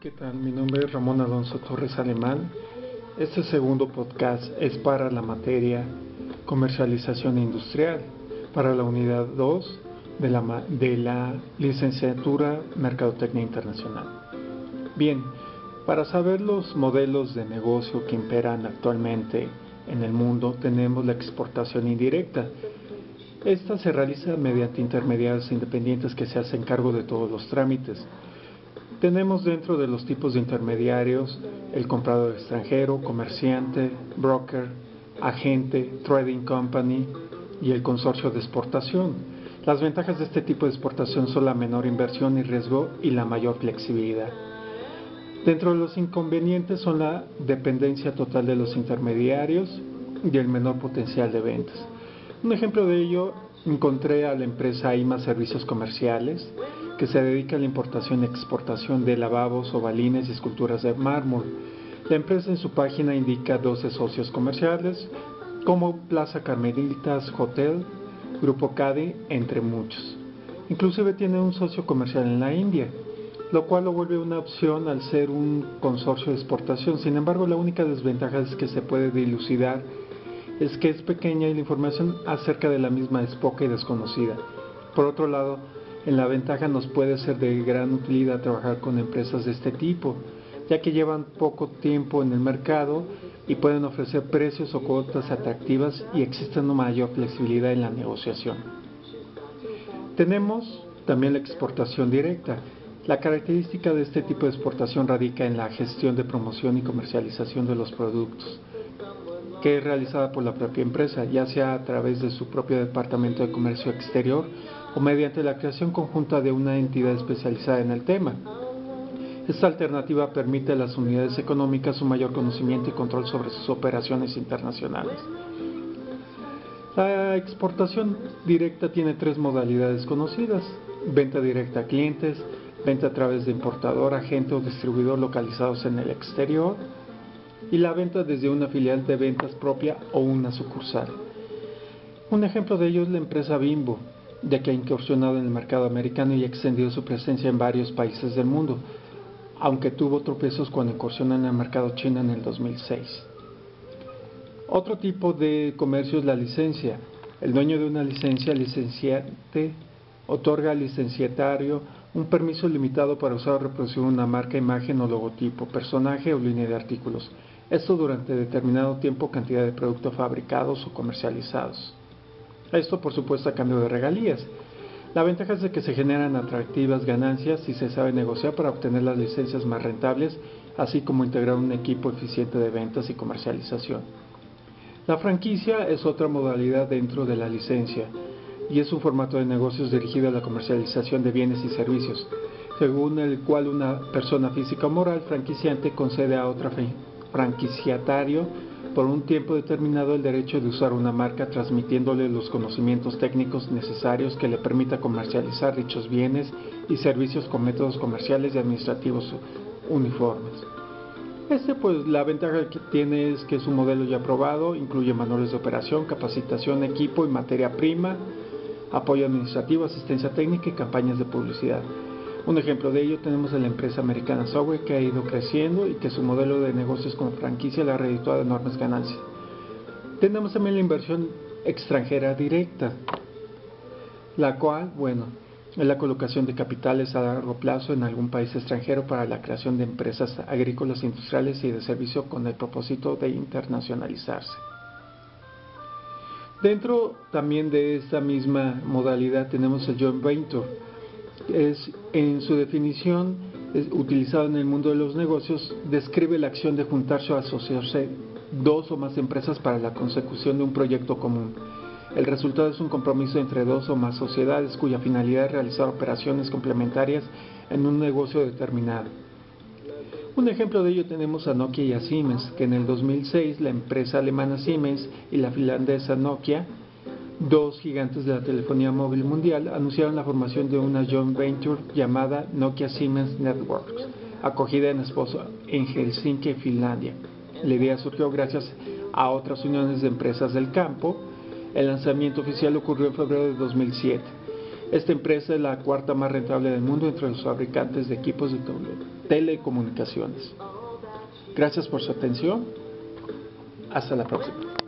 ¿Qué tal? Mi nombre es Ramón Alonso Torres Alemán. Este segundo podcast es para la materia comercialización industrial, para la unidad 2 de la, de la licenciatura Mercadotecnia Internacional. Bien, para saber los modelos de negocio que imperan actualmente en el mundo, tenemos la exportación indirecta. Esta se realiza mediante intermediarios independientes que se hacen cargo de todos los trámites tenemos dentro de los tipos de intermediarios el comprador extranjero, comerciante, broker, agente, trading company y el consorcio de exportación. Las ventajas de este tipo de exportación son la menor inversión y riesgo y la mayor flexibilidad. Dentro de los inconvenientes son la dependencia total de los intermediarios y el menor potencial de ventas. Un ejemplo de ello encontré a la empresa IMA Servicios Comerciales, que se dedica a la importación y exportación de lavabos, ovalines y esculturas de mármol. La empresa en su página indica 12 socios comerciales, como Plaza Carmelitas Hotel, Grupo Cadi, entre muchos. Inclusive tiene un socio comercial en la India, lo cual lo vuelve una opción al ser un consorcio de exportación. Sin embargo, la única desventaja es que se puede dilucidar es que es pequeña y la información acerca de la misma es poca y desconocida. Por otro lado, en la ventaja nos puede ser de gran utilidad trabajar con empresas de este tipo, ya que llevan poco tiempo en el mercado y pueden ofrecer precios o cuotas atractivas y existe una mayor flexibilidad en la negociación. Tenemos también la exportación directa. La característica de este tipo de exportación radica en la gestión de promoción y comercialización de los productos, que es realizada por la propia empresa, ya sea a través de su propio departamento de comercio exterior o mediante la creación conjunta de una entidad especializada en el tema. Esta alternativa permite a las unidades económicas un mayor conocimiento y control sobre sus operaciones internacionales. La exportación directa tiene tres modalidades conocidas, venta directa a clientes, venta a través de importador, agente o distribuidor localizados en el exterior y la venta desde una filial de ventas propia o una sucursal. Un ejemplo de ello es la empresa Bimbo, ya que ha incursionado en el mercado americano y ha extendido su presencia en varios países del mundo, aunque tuvo tropiezos cuando incursionó en el mercado chino en el 2006. Otro tipo de comercio es la licencia. El dueño de una licencia, licenciante, otorga al licenciatario un permiso limitado para usar o reproducir una marca, imagen o logotipo, personaje o línea de artículos. Esto durante determinado tiempo, cantidad de productos fabricados o comercializados. Esto por supuesto a cambio de regalías. La ventaja es de que se generan atractivas ganancias si se sabe negociar para obtener las licencias más rentables, así como integrar un equipo eficiente de ventas y comercialización. La franquicia es otra modalidad dentro de la licencia y es un formato de negocios dirigido a la comercialización de bienes y servicios, según el cual una persona física o moral franquiciante concede a otra franquiciatario por un tiempo determinado el derecho de usar una marca transmitiéndole los conocimientos técnicos necesarios que le permita comercializar dichos bienes y servicios con métodos comerciales y administrativos uniformes. Este pues la ventaja que tiene es que es un modelo ya aprobado, incluye manuales de operación, capacitación, equipo y materia prima, apoyo administrativo, asistencia técnica y campañas de publicidad. Un ejemplo de ello tenemos a la empresa americana Software que ha ido creciendo y que su modelo de negocios con franquicia le ha redituado enormes ganancias. Tenemos también la inversión extranjera directa, la cual, bueno, es la colocación de capitales a largo plazo en algún país extranjero para la creación de empresas agrícolas, industriales y de servicio con el propósito de internacionalizarse. Dentro también de esta misma modalidad tenemos el joint venture, es, en su definición utilizada en el mundo de los negocios, describe la acción de juntarse o asociarse dos o más empresas para la consecución de un proyecto común. El resultado es un compromiso entre dos o más sociedades cuya finalidad es realizar operaciones complementarias en un negocio determinado. Un ejemplo de ello tenemos a Nokia y a Siemens, que en el 2006 la empresa alemana Siemens y la finlandesa Nokia dos gigantes de la telefonía móvil mundial anunciaron la formación de una joint venture llamada Nokia Siemens Networks, acogida en esposo en Helsinki, Finlandia. La idea surgió gracias a otras uniones de empresas del campo. El lanzamiento oficial ocurrió en febrero de 2007. Esta empresa es la cuarta más rentable del mundo entre los fabricantes de equipos de telecomunicaciones. Gracias por su atención. Hasta la próxima.